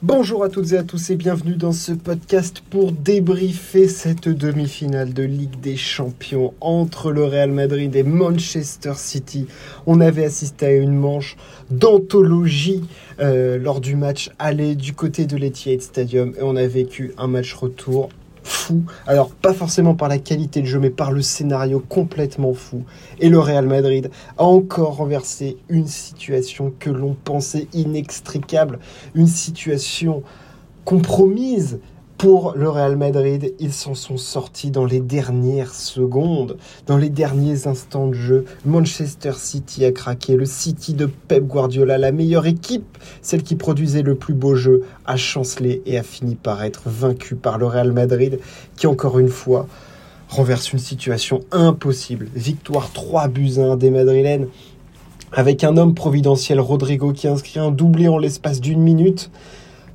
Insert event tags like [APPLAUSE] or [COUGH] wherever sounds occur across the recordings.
Bonjour à toutes et à tous et bienvenue dans ce podcast pour débriefer cette demi-finale de Ligue des Champions entre le Real Madrid et Manchester City. On avait assisté à une manche d'anthologie euh, lors du match aller du côté de l'Etihad Stadium et on a vécu un match retour fou. Alors, pas forcément par la qualité de jeu, mais par le scénario complètement fou. Et le Real Madrid a encore renversé une situation que l'on pensait inextricable, une situation compromise pour le Real Madrid, ils s'en sont sortis dans les dernières secondes, dans les derniers instants de jeu. Manchester City a craqué, le City de Pep Guardiola, la meilleure équipe, celle qui produisait le plus beau jeu, a chancelé et a fini par être vaincu par le Real Madrid, qui encore une fois renverse une situation impossible. Victoire 3 buts 1 des Madrilènes, avec un homme providentiel, Rodrigo, qui inscrit un doublé en l'espace d'une minute.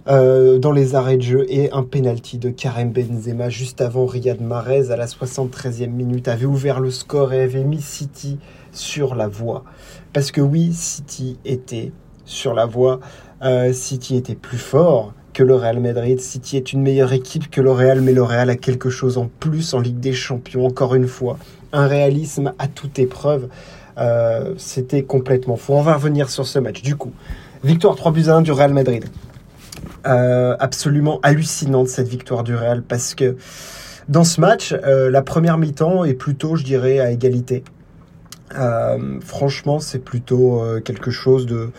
Euh, dans les arrêts de jeu et un penalty de Karim Benzema juste avant Riyad Mahrez à la 73e minute avait ouvert le score et avait mis City sur la voie. Parce que oui, City était sur la voie, euh, City était plus fort que le Real Madrid, City est une meilleure équipe que le Real, mais le Real a quelque chose en plus en Ligue des Champions, encore une fois, un réalisme à toute épreuve. Euh, c'était complètement fou. On va revenir sur ce match. Du coup, victoire 3 buts à 1 du Real Madrid. Euh, absolument hallucinante cette victoire du Real parce que dans ce match, euh, la première mi-temps est plutôt, je dirais, à égalité. Euh, franchement, c'est plutôt quelque chose de...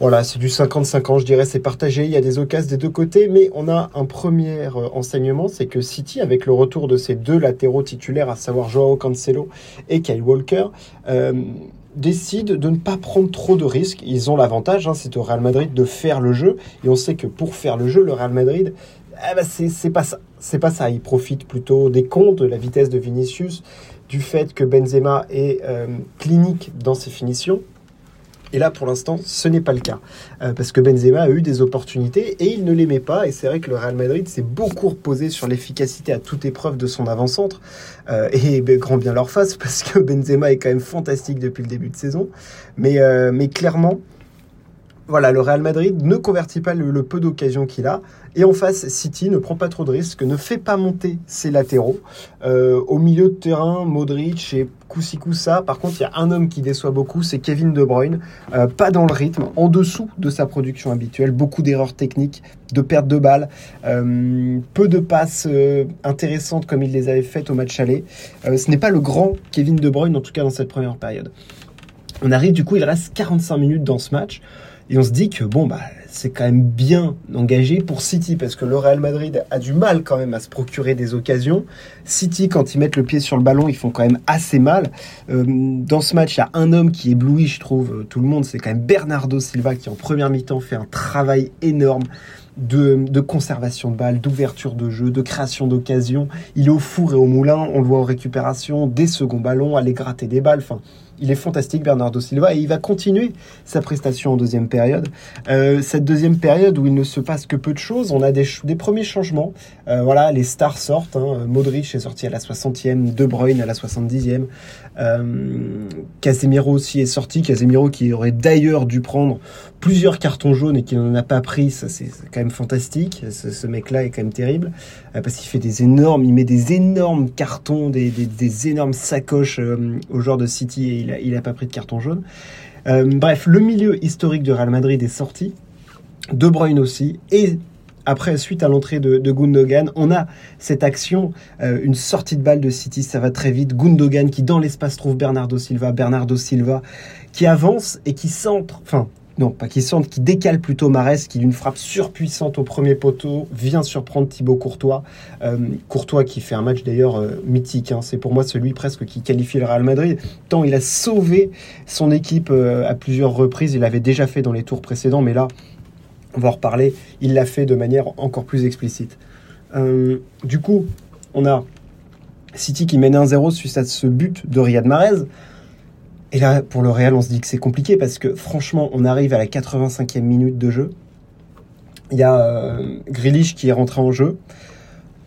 Voilà, c'est du 50-50, je dirais, c'est partagé, il y a des occasions des deux côtés, mais on a un premier enseignement, c'est que City, avec le retour de ses deux latéraux titulaires, à savoir Joao Cancelo et Kyle Walker, décident de ne pas prendre trop de risques. Ils ont l'avantage, hein, c'est au Real Madrid de faire le jeu. Et on sait que pour faire le jeu, le Real Madrid, eh ben c'est pas ça. C'est pas ça. Ils profitent plutôt des comptes, de la vitesse de Vinicius, du fait que Benzema est euh, clinique dans ses finitions. Et là, pour l'instant, ce n'est pas le cas. Euh, parce que Benzema a eu des opportunités et il ne les met pas. Et c'est vrai que le Real Madrid s'est beaucoup reposé sur l'efficacité à toute épreuve de son avant-centre. Euh, et ben, grand bien leur face, [LAUGHS] parce que Benzema est quand même fantastique depuis le début de saison. Mais, euh, mais clairement, voilà, le Real Madrid ne convertit pas le, peu d'occasions qu'il a. Et en face, City ne prend pas trop de risques, ne fait pas monter ses latéraux. Euh, au milieu de terrain, Modric et Koussikusa. Par contre, il y a un homme qui déçoit beaucoup, c'est Kevin De Bruyne. Euh, pas dans le rythme, en dessous de sa production habituelle. Beaucoup d'erreurs techniques, de pertes de balles, euh, peu de passes intéressantes comme il les avait faites au match aller. ce n'est pas le grand Kevin De Bruyne, en tout cas dans cette première période. On arrive du coup, il reste 45 minutes dans ce match. Et on se dit que bon, bah, c'est quand même bien engagé pour City parce que le Real Madrid a du mal quand même à se procurer des occasions. City, quand ils mettent le pied sur le ballon, ils font quand même assez mal. Euh, dans ce match, il y a un homme qui éblouit, je trouve, euh, tout le monde. C'est quand même Bernardo Silva qui, en première mi-temps, fait un travail énorme. De, conservation de balles, d'ouverture de jeu, de création d'occasions. Il est au four et au moulin, on le voit en récupération, des seconds ballons, aller gratter des balles. Enfin, il est fantastique, Bernardo Silva, et il va continuer sa prestation en deuxième période. Euh, cette deuxième période où il ne se passe que peu de choses, on a des, des premiers changements. Euh, voilà, les stars sortent. Hein. Modric est sorti à la 60e, De Bruyne à la 70e. Euh, Casemiro aussi est sorti. Casemiro qui aurait d'ailleurs dû prendre plusieurs cartons jaunes et qui n'en a pas pris, ça c'est quand même fantastique. Ce, mec-là est quand même terrible euh, parce qu'il fait des énormes, il met des énormes cartons, des, énormes sacoches euh, au joueur de City et il a, a pas pris de carton jaune. Euh, bref, le milieu historique de Real Madrid est sorti, De Bruyne aussi, et après, suite à l'entrée de, Gundogan, on a cette action, une sortie de balle de City, ça va très vite. Gundogan qui dans l'espace trouve Bernardo Silva, Bernardo Silva qui avance et qui centre, enfin non, pas qui centre, qui décale plutôt Marès, qui d'une frappe surpuissante au premier poteau vient surprendre Thibaut Courtois. Euh, Courtois qui fait un match d'ailleurs euh, mythique, hein. c'est pour moi celui presque qui qualifie le Real Madrid, tant il a sauvé son équipe euh, à plusieurs reprises, il l'avait déjà fait dans les tours précédents, mais là, on va en reparler, il l'a fait de manière encore plus explicite. du coup, on a City qui mène 1-0 suite à ce but de Riyad Mahrez. Et là, pour le Real, on se dit que c'est compliqué parce que franchement, on arrive à la 85e minute de jeu. Il y a euh, qui est rentré en jeu.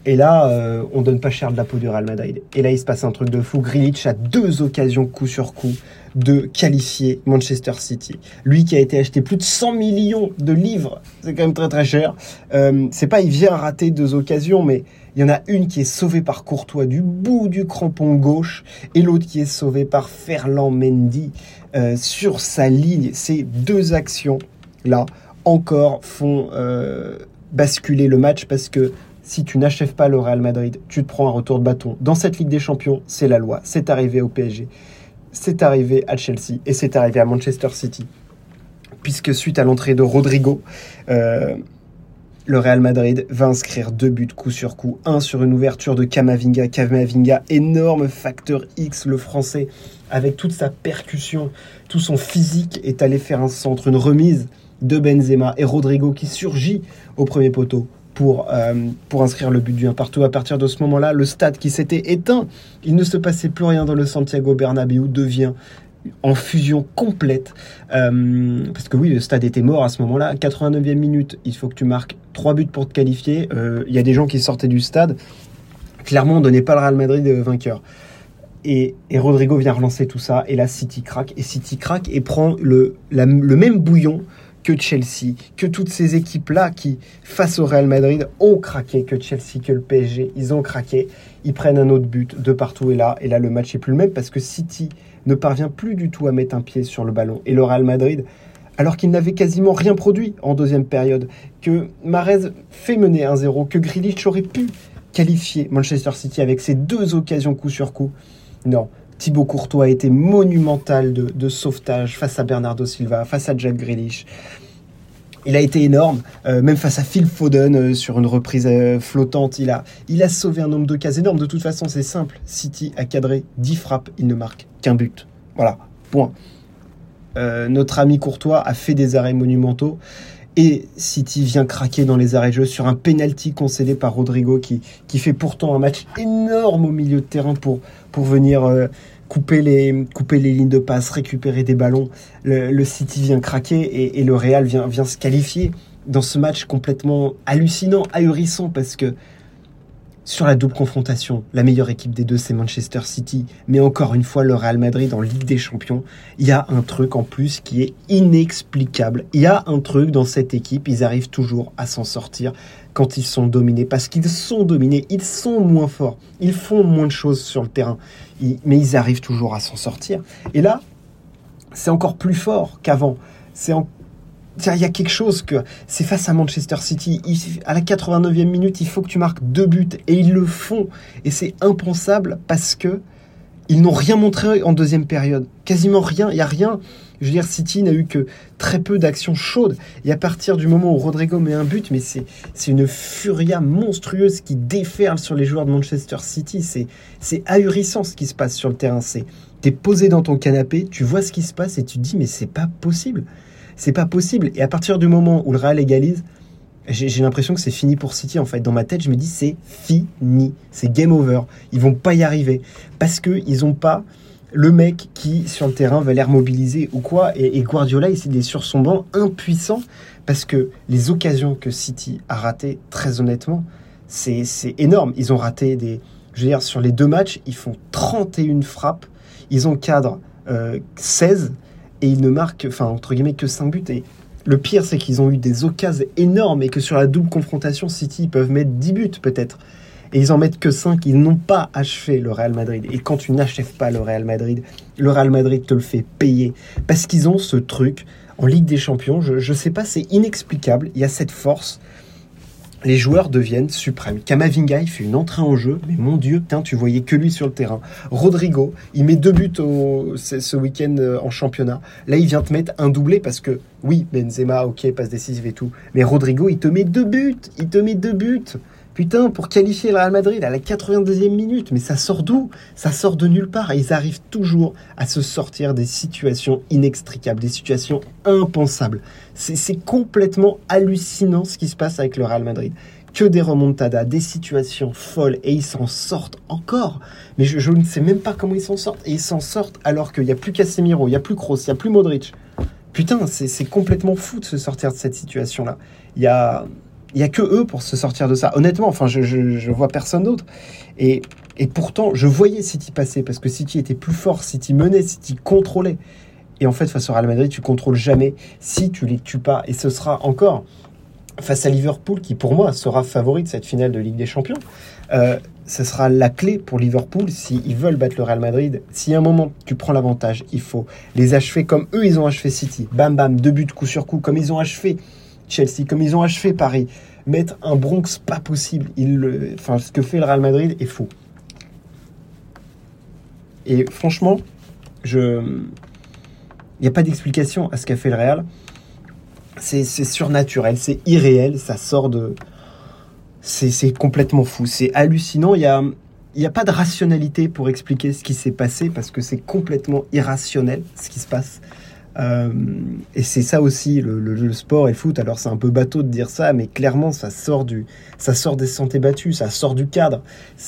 Et là, euh, on donne pas cher de la peau du Real Madrid. Et là, il se passe un truc de fou. Grealish a deux occasions coup sur coup de qualifier Manchester City. Lui qui a été acheté plus de 100 millions de livres, c'est quand même très très cher. Euh, c'est pas il vient rater deux occasions, mais il y en a une qui est sauvée par Courtois du bout du crampon gauche et l'autre qui est sauvée par Ferland Mendy euh, sur sa ligne. Ces deux actions là encore font euh, basculer le match parce que si tu n'achèves pas le Real Madrid, tu te prends un retour de bâton. Dans cette Ligue des Champions, c'est la loi. C'est arrivé au PSG, c'est arrivé à Chelsea et c'est arrivé à Manchester City. Puisque suite à l'entrée de Rodrigo, euh, le Real Madrid va inscrire deux buts coup sur coup. Un sur une ouverture de Kamavinga. Kamavinga, énorme facteur X, le français, avec toute sa percussion, tout son physique, est allé faire un centre, une remise de Benzema et Rodrigo qui surgit au premier poteau pour, euh, pour inscrire le but du 1 partout. À partir de ce moment-là, le stade qui s'était éteint, il ne se passait plus rien dans le Santiago Bernabéu, devient en fusion complète. Euh, parce que oui, le stade était mort à ce moment-là. 89e minute, il faut que tu marques 3 buts pour te qualifier. Euh, il y a des gens qui sortaient du stade. Clairement, on ne donnait pas le Real Madrid vainqueur. Et, et, Rodrigo vient relancer tout ça. Et là, City craque. Et City craque et prend le, le même bouillon que Chelsea, que toutes ces équipes-là qui, face au Real Madrid, ont craqué, que Chelsea, que le PSG, ils ont craqué. Ils prennent un autre but de partout et là. Et là, le match est plus le même parce que City ne parvient plus du tout à mettre un pied sur le ballon. Et le Real Madrid, alors qu'il n'avait quasiment rien produit en deuxième période, que Marez fait mener 1-0, que Grealish aurait pu qualifier Manchester City avec ses deux occasions coup sur coup. Non, Thibaut Courtois a été monumental de, sauvetage face à Bernardo Silva, face à Jack Grealish. Il a été énorme, euh, même face à Phil Foden euh, sur une reprise euh, flottante. Il a, il a sauvé un nombre de cases énormes. De toute façon, c'est simple. City a cadré 10 frappes, il ne marque qu'un but. Voilà, point. notre ami Courtois a fait des arrêts monumentaux. Et City vient craquer dans les arrêts de jeu sur un penalty concédé par Rodrigo qui, qui fait pourtant un match énorme au milieu de terrain pour, pour venir couper, les, couper les lignes de passe, récupérer des ballons. Le, City vient craquer et, et, le Real vient, vient se qualifier dans ce match complètement hallucinant, ahurissant parce que sur la double confrontation, la meilleure équipe des deux, c'est Manchester City. Mais encore une fois, le Real Madrid en Ligue des Champions, il y a un truc en plus qui est inexplicable. Il y a un truc dans cette équipe, ils arrivent toujours à s'en sortir quand ils sont dominés. Parce qu'ils sont dominés, ils sont moins forts, ils font moins de choses sur le terrain. mais ils arrivent toujours à s'en sortir. Et là, c'est encore plus fort qu'avant. C'est il y a quelque chose que c'est face à Manchester City. à la 89e minute, il faut que tu marques deux buts et ils le font. Et c'est impensable parce que ils n'ont rien montré en deuxième période. Quasiment rien. Il y a rien. Je veux dire, City n'a eu que très peu d'actions chaudes. Et à partir du moment où Rodrigo met un but, mais c'est une furia monstrueuse qui déferle sur les joueurs de Manchester City. C'est ahurissant ce qui se passe sur le terrain. C'est es posé dans ton canapé, tu vois ce qui se passe et tu te dis mais c'est pas possible. C'est pas possible. Et à partir du moment où le Real égalise, j'ai l'impression que c'est fini pour City en fait. Dans ma tête, je me dis c'est fini, c'est game over. Ils vont pas y arriver parce que ils ont pas le mec qui sur le terrain va l'air mobiliser ou quoi. Et, Guardiola, il est sur son banc impuissant parce que les occasions que City a ratées, très honnêtement, c'est énorme. Ils ont raté des, je veux dire, sur les deux matchs, ils font 31 frappes, ils ont cadre 16 euh, et ils ne marquent, enfin, entre guillemets, que 5 buts. Et le pire, c'est qu'ils ont eu des occasions énormes et que sur la double confrontation, City, ils peuvent mettre 10 buts peut-être. Et ils en mettent que 5. Ils n'ont pas achevé le Real Madrid. Et quand tu n'achèves pas le Real Madrid, le Real Madrid te le fait payer. Parce qu'ils ont ce truc en Ligue des Champions. Je ne sais pas, c'est inexplicable. Il y a cette force les joueurs deviennent suprêmes. Kamavinga, fait une entrée en jeu, mais mon Dieu, putain, tu voyais que lui sur le terrain. Rodrigo, il met deux buts ce week-end euh, en championnat. Là, il vient te mettre un doublé parce que, oui, Benzema, ok, passe décisive et tout. Mais Rodrigo, il te met deux buts. Il te met deux buts. Putain, pour qualifier le Real Madrid à la 92e minute, mais ça sort d'où? Ça sort de nulle part et ils arrivent toujours à se sortir des situations inextricables, des situations impensables. C'est complètement hallucinant ce qui se passe avec le Real Madrid. Que des remontadas, des situations folles et ils s'en sortent encore. Mais je, ne sais même pas comment ils s'en sortent. Et ils s'en sortent alors qu'il n'y a plus Casemiro, il n'y a plus Kroos, il n'y a plus Modric. Putain, c'est complètement fou de se sortir de cette situation-là. Il y a Il n'y a que eux pour se sortir de ça. Honnêtement, enfin, je, je, vois personne d'autre. Et, et pourtant, je voyais City passer parce que City était plus fort, City menait, City contrôlait. Et en fait, face au Real Madrid, tu contrôles jamais si tu les tues pas. Et ce sera encore face à Liverpool, qui pour moi sera favori de cette finale de Ligue des Champions. Euh, ce sera la clé pour Liverpool s'ils veulent battre le Real Madrid. Si à un moment tu prends l'avantage, il faut les achever comme eux ils ont achevé City. Bam bam, deux buts coup sur coup, comme ils ont achevé Chelsea, comme ils ont achevé Paris. Mettre un Bronx pas possible. Il, enfin, ce que fait le Real Madrid est fou. Et franchement, je, il n'y a pas d'explication à ce qu'a fait le Real. C'est surnaturel, c'est irréel, ça sort de, c'est complètement fou, c'est hallucinant. Il n'y a, a pas de rationalité pour expliquer ce qui s'est passé parce que c'est complètement irrationnel ce qui se passe. Euh, et c'est ça aussi le, sport et le foot. Alors c'est un peu bateau de dire ça, mais clairement ça sort du, ça sort des santé battues, ça sort du cadre.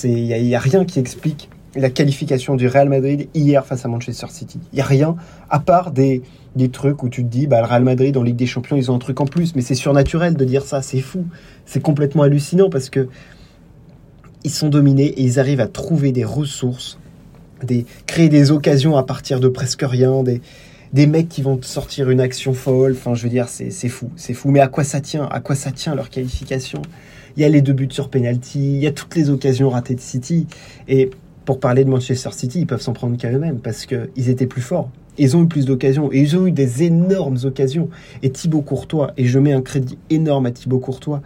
Il y, a rien qui explique la qualification du Real Madrid hier face à Manchester City. Il y a rien à part des des trucs où tu te dis, bah, le Real Madrid en Ligue des Champions, ils ont un truc en plus. Mais c'est surnaturel de dire ça, c'est fou. C'est complètement hallucinant parce que ils sont dominés et ils arrivent à trouver des ressources, des, créer des occasions à partir de presque rien, des mecs qui vont sortir une action folle. Enfin, je veux dire, c'est fou, c'est fou. Mais à quoi ça tient? À quoi ça tient leur qualification? Il y a les deux buts sur penalty, il y a toutes les occasions ratées de City. Et pour parler de Manchester City, ils peuvent s'en prendre qu'à eux-mêmes parce qu'ils étaient plus forts. Ils ont eu plus d'occasions et ils ont eu des énormes occasions. Et Thibaut Courtois, et je mets un crédit énorme à Thibaut Courtois,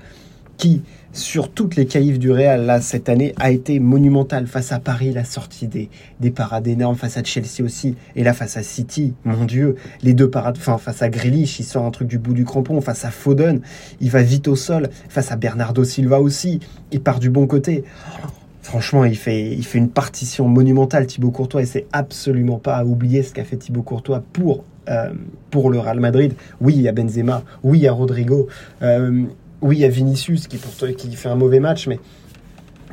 qui, sur toutes les caïfs du Real, cette année, a été monumental. Face à Paris, la sortie des, des parades énormes, face à Chelsea aussi, et là, face à City, mon Dieu, les deux parades, enfin, face à Grealish, il sort un truc du bout du crampon, face à Foden, il va vite au sol, face à Bernardo Silva aussi, il part du bon côté. Franchement, il fait, il fait une partition monumentale, Thibaut Courtois, et c'est absolument pas à oublier ce qu'a fait Thibaut Courtois pour, euh, pour le Real Madrid. Oui, il y a Benzema, oui, il y a Rodrigo, euh, oui, il y a Vinicius qui, pour, qui fait un mauvais match, mais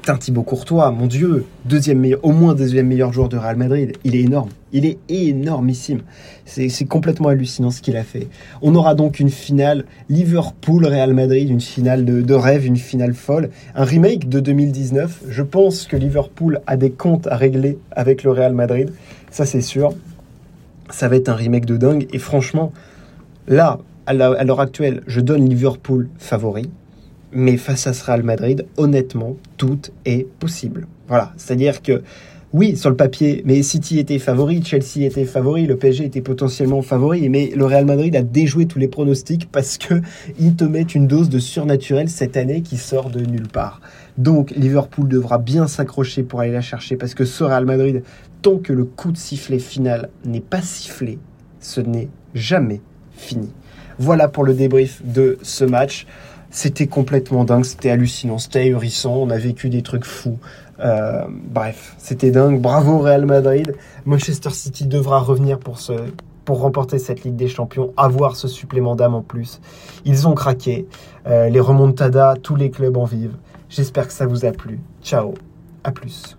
Putain, Thibaut Courtois, mon Dieu, deuxième meilleur, au moins deuxième meilleur joueur de Real Madrid. Il est énorme. Il est énormissime. C'est complètement hallucinant ce qu'il a fait. On aura donc une finale Liverpool-Real Madrid, une finale de, rêve, une finale folle. Un remake de 2019. Je pense que Liverpool a des comptes à régler avec le Real Madrid. Ça, c'est sûr. Ça va être un remake de dingue. Et franchement, là, à l'heure actuelle, je donne Liverpool favori. Mais face à ce Real Madrid, honnêtement, tout est possible. Voilà, c'est-à-dire que oui, sur le papier, mais City était favori, Chelsea était favori, le PSG était potentiellement favori, mais le Real Madrid a déjoué tous les pronostics parce que [LAUGHS] ils te mettent une dose de surnaturel cette année qui sort de nulle part. Donc Liverpool devra bien s'accrocher pour aller la chercher parce que ce Real Madrid, tant que le coup de sifflet final n'est pas sifflé, ce n'est jamais fini. Voilà pour le débrief de ce match. C'était complètement dingue, c'était hallucinant, c'était ahurissant, on a vécu des trucs fous. Euh, bref, c'était dingue. Bravo Real Madrid. Manchester City devra revenir pour remporter cette Ligue des Champions, avoir ce supplément d'âme en plus. Ils ont craqué. Euh, les remontadas, tous les clubs en vivent. J'espère que ça vous a plu. Ciao, à plus.